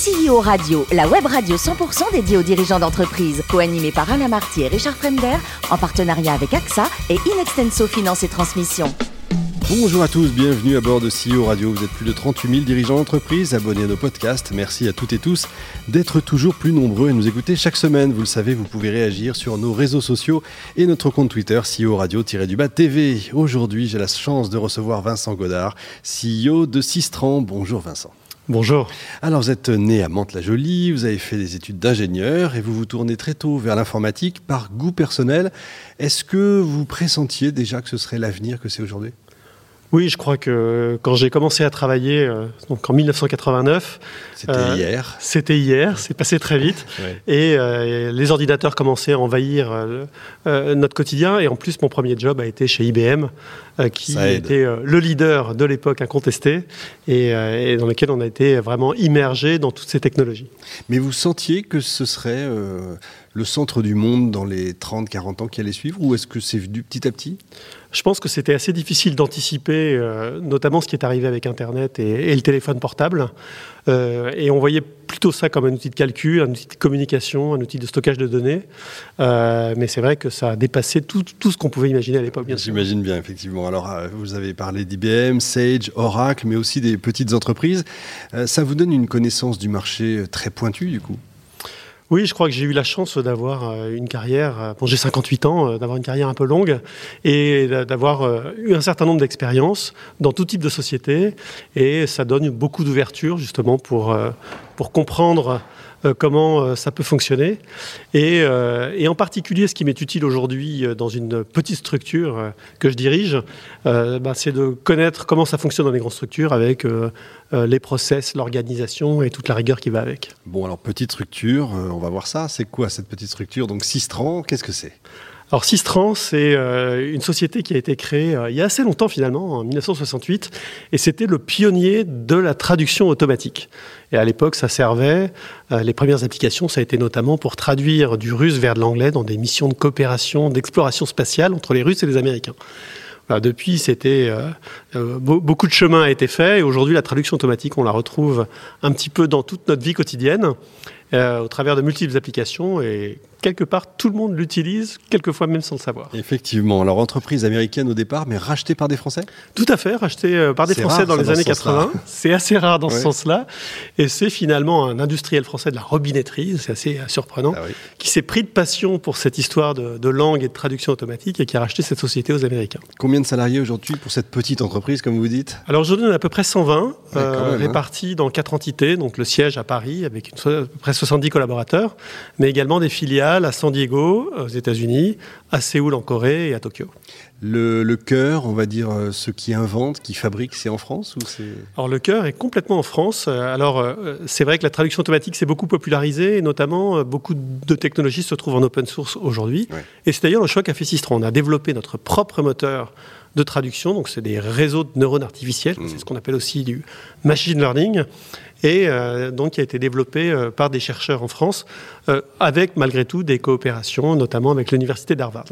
CEO Radio, la web radio 100% dédiée aux dirigeants d'entreprise, co-animée par Alain Marty et Richard Fremder, en partenariat avec AXA et Inextenso Finance et Transmission. Bonjour à tous, bienvenue à bord de CEO Radio. Vous êtes plus de 38 000 dirigeants d'entreprise, abonnés à nos podcasts. Merci à toutes et tous d'être toujours plus nombreux et nous écouter chaque semaine. Vous le savez, vous pouvez réagir sur nos réseaux sociaux et notre compte Twitter CEO Radio-du-bas TV. Aujourd'hui, j'ai la chance de recevoir Vincent Godard, CEO de Sistran. Bonjour Vincent. Bonjour. Alors vous êtes né à Mantes-la-Jolie, vous avez fait des études d'ingénieur et vous vous tournez très tôt vers l'informatique par goût personnel. Est-ce que vous pressentiez déjà que ce serait l'avenir que c'est aujourd'hui? Oui, je crois que quand j'ai commencé à travailler, euh, donc en 1989, c'était euh, hier. C'était hier, c'est passé très vite, et euh, les ordinateurs commençaient à envahir notre quotidien. Et en plus, mon premier job a été chez IBM, qui était le leader de l'époque incontesté, et, et, dans lequel on a été vraiment immergé dans toutes ces technologies. Mais vous sentiez que ce serait le centre du monde dans les 30-40 ans qui allaient suivre, ou est-ce que c'est venu petit à petit? Je pense que c'était assez difficile d'anticiper, euh, notamment ce qui est arrivé avec Internet et, le téléphone portable. Euh, et on voyait plutôt ça comme un outil de calcul, un outil de communication, un outil de stockage de données. Euh, mais c'est vrai que ça a dépassé tout, tout ce qu'on pouvait imaginer à l'époque. J'imagine bien, effectivement. Alors, vous avez parlé d'IBM, Sage, Oracle, mais aussi des petites entreprises. ça vous donne une connaissance du marché très pointue, du coup? Oui, je crois que j'ai eu la chance d'avoir euh, une carrière, euh, bon j'ai 58 ans, euh, d'avoir une carrière un peu longue et d'avoir eu un certain nombre d'expériences dans tout type de société et ça donne beaucoup d'ouverture justement pour, comprendre comment euh, ça peut fonctionner. Euh, et, en particulier, ce qui m'est utile aujourd'hui dans une petite structure que je dirige, bah, c'est de connaître comment ça fonctionne dans les grandes structures avec les process, l'organisation et toute la rigueur qui va avec. Bon, alors petite structure, on va voir ça. C'est quoi cette petite structure? Donc Sistran, qu'est-ce que c'est? Alors Sistran, c'est euh, une société qui a été créée euh, il y a assez longtemps finalement, en 1968, et c'était le pionnier de la traduction automatique. Et à l'époque, ça servait, euh, les premières applications, ça a été notamment pour traduire du russe vers de l'anglais dans des missions de coopération, d'exploration spatiale entre les Russes et les Américains. depuis, c'était beaucoup de chemin a été fait, et aujourd'hui, la traduction automatique, on la retrouve un petit peu dans toute notre vie quotidienne. au travers de multiples applications et quelque part, tout le monde l'utilise, quelquefois même sans le savoir. Effectivement. Alors, entreprise américaine au départ, mais rachetée par des Français? Tout à fait, rachetée euh, par des Français dans les années 80. C'est assez rare dans ce sens-là. Et c'est finalement un industriel français de la robinetterie, c'est assez euh, surprenant, ah qui s'est pris de passion pour cette histoire de, langue et de traduction automatique et qui a racheté cette société aux Américains. Combien de salariés aujourd'hui pour cette petite entreprise, comme vous dites? Alors, aujourd'hui, on a à peu près 120, euh, hein. répartis dans quatre entités. Donc, le siège à Paris, avec une, à peu près 70 collaborateurs, mais également des filiales à San Diego, aux États-Unis, à Séoul en Corée et à Tokyo. Le, cœur, on va dire, euh, ce qui invente, qui fabrique, c'est en France ou c'est Alors le cœur est complètement en France. Euh, alors euh, c'est vrai que la traduction automatique s'est beaucoup popularisée et notamment beaucoup de technologies se trouvent en open source aujourd'hui. Et c'est d'ailleurs le choix qu'a fait Sistron. On a développé notre propre moteur de traduction, donc c'est des réseaux de neurones artificiels, c'est ce qu'on appelle aussi du machine learning et euh, donc qui a été développé euh, par des chercheurs en France, euh, avec malgré tout des coopérations, notamment avec l'université d'Harvard.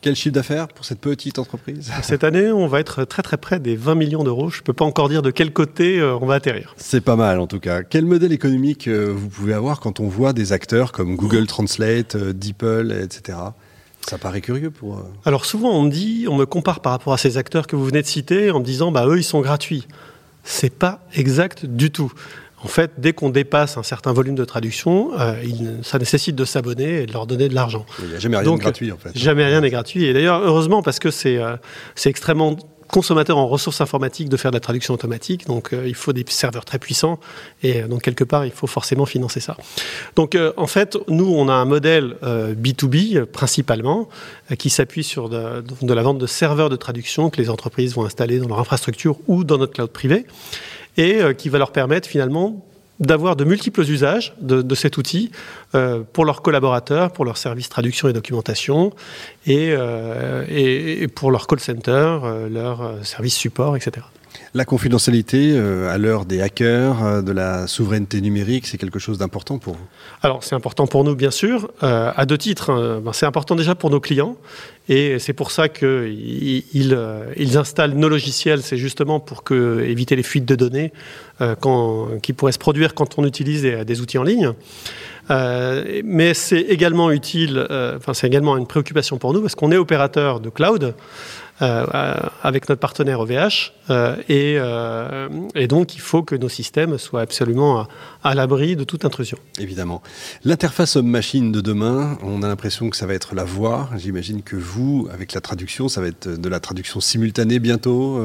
Quel chiffre d'affaires pour cette petite entreprise? Cette année, on va être très très près des 20 millions d'euros. Je ne peux pas encore dire de quel côté on va atterrir. C'est pas mal en tout cas. Quel modèle économique vous pouvez avoir quand on voit des acteurs comme Google Translate, DeepL, etc. Ça paraît curieux pour. Alors souvent on me dit, on me compare par rapport à ces acteurs que vous venez de citer en me disant, bah eux ils sont gratuits. C'est pas exact du tout. En fait, dès qu'on dépasse un certain volume de traduction, euh, ça nécessite de s'abonner et de leur donner de l'argent. Il n'y a jamais rien de gratuit, en fait. Jamais rien n'est gratuit. Et d'ailleurs, heureusement, parce que c'est euh, extrêmement consommateur en ressources informatiques de faire de la traduction automatique. Donc, euh, il faut des serveurs très puissants. Et donc, quelque part, il faut forcément financer ça. Donc, en fait, nous, on a un modèle B2B, principalement, qui s'appuie sur de, de, la vente de serveurs de traduction que les entreprises vont installer dans leur infrastructure ou dans notre cloud privé et euh, qui va leur permettre finalement d'avoir de multiples usages de, cet outil euh, pour leurs collaborateurs, pour leurs services traduction et documentation, et, euh, pour leur call center, leur service support, etc. La confidentialité à l'heure des hackers, de la souveraineté numérique, c'est quelque chose d'important pour vous? Alors c'est important pour nous bien sûr, à deux titres. Hein. Ben, c'est important déjà pour nos clients et c'est pour ça qu'ils ils, ils, installent nos logiciels, c'est justement pour éviter les fuites de données qui pourraient se produire quand on utilise des, outils en ligne. Euh, mais c'est également utile, euh, enfin c'est également une préoccupation pour nous parce qu'on est opérateur de cloud. Euh, avec notre partenaire OVH et, et, donc il faut que nos systèmes soient absolument à, l'abri de toute intrusion. Évidemment. L'interface homme-machine de demain, on a l'impression que ça va être la voix. J'imagine que vous, avec la traduction, ça va être de la traduction simultanée bientôt,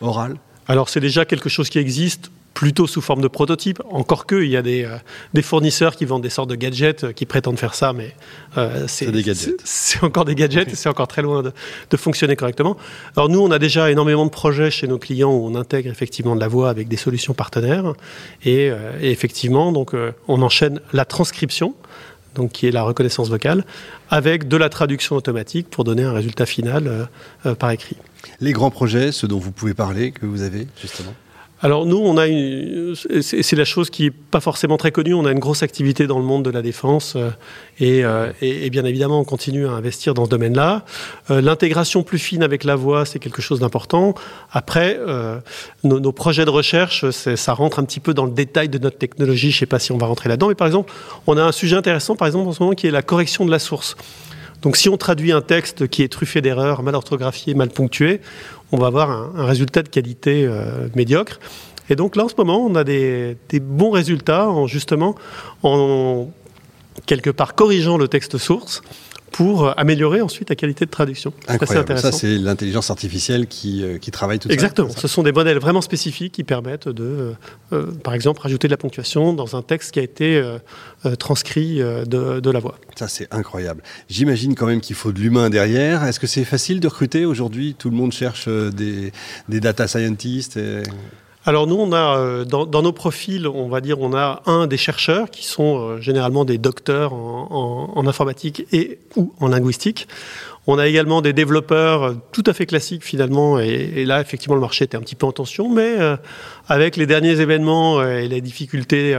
orale alors c'est déjà quelque chose qui existe plutôt sous forme de prototype. Encore que, il y a des, euh, des, fournisseurs qui vendent des sortes de gadgets euh, qui prétendent faire ça, mais euh, c'est encore des gadgets et c'est encore très loin de, de, fonctionner correctement. Alors nous, on a déjà énormément de projets chez nos clients où on intègre effectivement de la voix avec des solutions partenaires. Et, et effectivement, donc, on enchaîne la transcription donc qui est la reconnaissance vocale, avec de la traduction automatique pour donner un résultat final par écrit. Les grands projets, ceux dont vous pouvez parler, que vous avez justement? Alors nous, on a c'est la chose qui est pas forcément très connue. On a une grosse activité dans le monde de la défense euh, euh, et, bien évidemment, on continue à investir dans ce domaine-là. Euh, l'intégration plus fine avec la voix, c'est quelque chose d'important. Après, nos, nos, projets de recherche, ça rentre un petit peu dans le détail de notre technologie. Je sais pas si on va rentrer là-dedans, mais par exemple, on a un sujet intéressant, par exemple en ce moment, qui est la correction de la source. Donc si on traduit un texte qui est truffé d'erreurs, mal orthographié, mal ponctué, on va avoir un, résultat de qualité euh, médiocre. Et donc là, en ce moment, on a des, bons résultats en justement en quelque part corrigeant le texte source pour améliorer ensuite la qualité de traduction. Incroyable. Ça, c'est l'intelligence artificielle qui, euh, qui, travaille tout Exactement. ça. Ce sont des modèles vraiment spécifiques qui permettent de, euh, par exemple, rajouter de la ponctuation dans un texte qui a été euh, transcrit de, de, la voix. Ça, c'est incroyable. J'imagine quand même qu'il faut de l'humain derrière. Est-ce que c'est facile de recruter? Aujourd'hui Tout le monde cherche des, des data scientists alors nous, on a euh, dans, nos profils, on va dire, on a un des chercheurs qui sont euh, généralement des docteurs en, informatique et ou en linguistique. On a également des développeurs euh, tout à fait classiques finalement, et, là effectivement le marché était un petit peu en tension, mais avec les derniers événements et les difficultés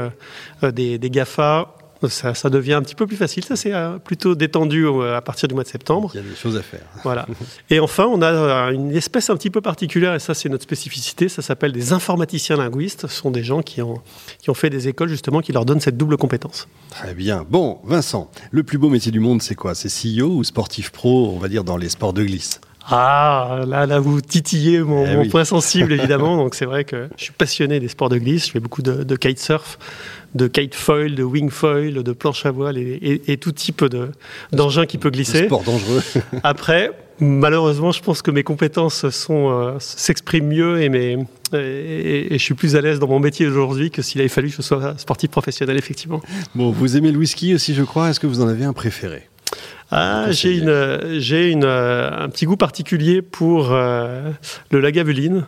des, des GAFA, ça, devient un petit peu plus facile. Ça, c'est euh, plutôt détendu à partir du mois de septembre. Il y a des choses à faire. Voilà. Et enfin, on a euh, une espèce un petit peu particulière, et ça, c'est notre spécificité. Ça s'appelle des informaticiens linguistes. Ce sont des gens qui ont, qui ont fait des écoles, justement, qui leur donnent cette double compétence. Très bien. Bon, Vincent, le plus beau métier du monde, c'est quoi? C'est CEO ou sportif pro, on va dire, dans les sports de glisse? Ah, là, là, vous titillez mon, eh point sensible, évidemment. Donc, c'est vrai que je suis passionné des sports de glisse. Je fais beaucoup de, de kitesurf, de kitefoil, de wingfoil, de planche à voile et, tout type d'engin qui peut glisser. Sport dangereux. Après, malheureusement, je pense que mes compétences sont euh, s'expriment mieux et, mes, et, je suis plus à l'aise dans mon métier aujourd'hui que s'il avait fallu que je sois sportif professionnel, effectivement. Bon, vous aimez le whisky aussi, je crois. Est-ce que vous en avez un préféré? Ah, j'ai une, j'ai une, un petit goût particulier pour euh, le Lagavulin.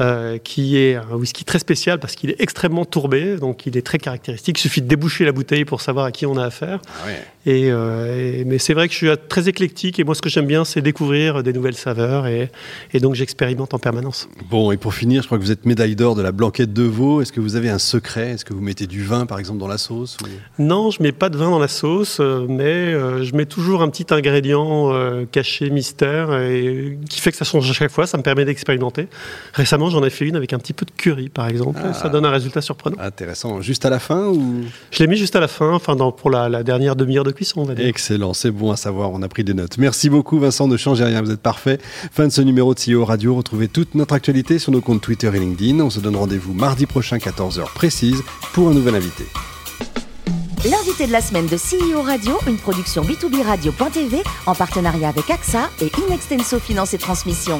Euh, qui est un whisky très spécial parce qu'il est extrêmement tourbé, donc il est très caractéristique. Il suffit de déboucher la bouteille pour savoir à qui on a affaire. Ah euh, et, mais c'est vrai que je suis très éclectique et moi ce que j'aime bien c'est découvrir des nouvelles saveurs et, et donc j'expérimente en permanence. Bon et pour finir, je crois que vous êtes médaille d'or de la blanquette de veau. Est-ce que vous avez un secret? Est-ce que vous mettez du vin par exemple dans la sauce Non, je mets pas de vin dans la sauce, euh, mais je mets toujours un petit ingrédient caché mystère et qui fait que ça change à chaque fois. Ça me permet d'expérimenter. Récemment j'en ai fait une avec un petit peu de curry, par exemple. Ça ah. donne un résultat surprenant. Intéressant. Juste à la fin ou? Je l'ai mis juste à la fin, enfin dans, pour la, dernière demi-heure de cuisson, on va dire. Excellent, c'est bon à savoir. On a pris des notes. Merci beaucoup, Vincent. Ne changez rien, vous êtes parfait. Fin de ce numéro de CEO Radio. Retrouvez toute notre actualité sur nos comptes Twitter et LinkedIn. On se donne rendez-vous mardi prochain, 14h précise, pour un nouvel invité. L'invité de la semaine de CEO Radio, une production B2B Radio.tv en partenariat avec AXA et Inextenso Finance et Transmission.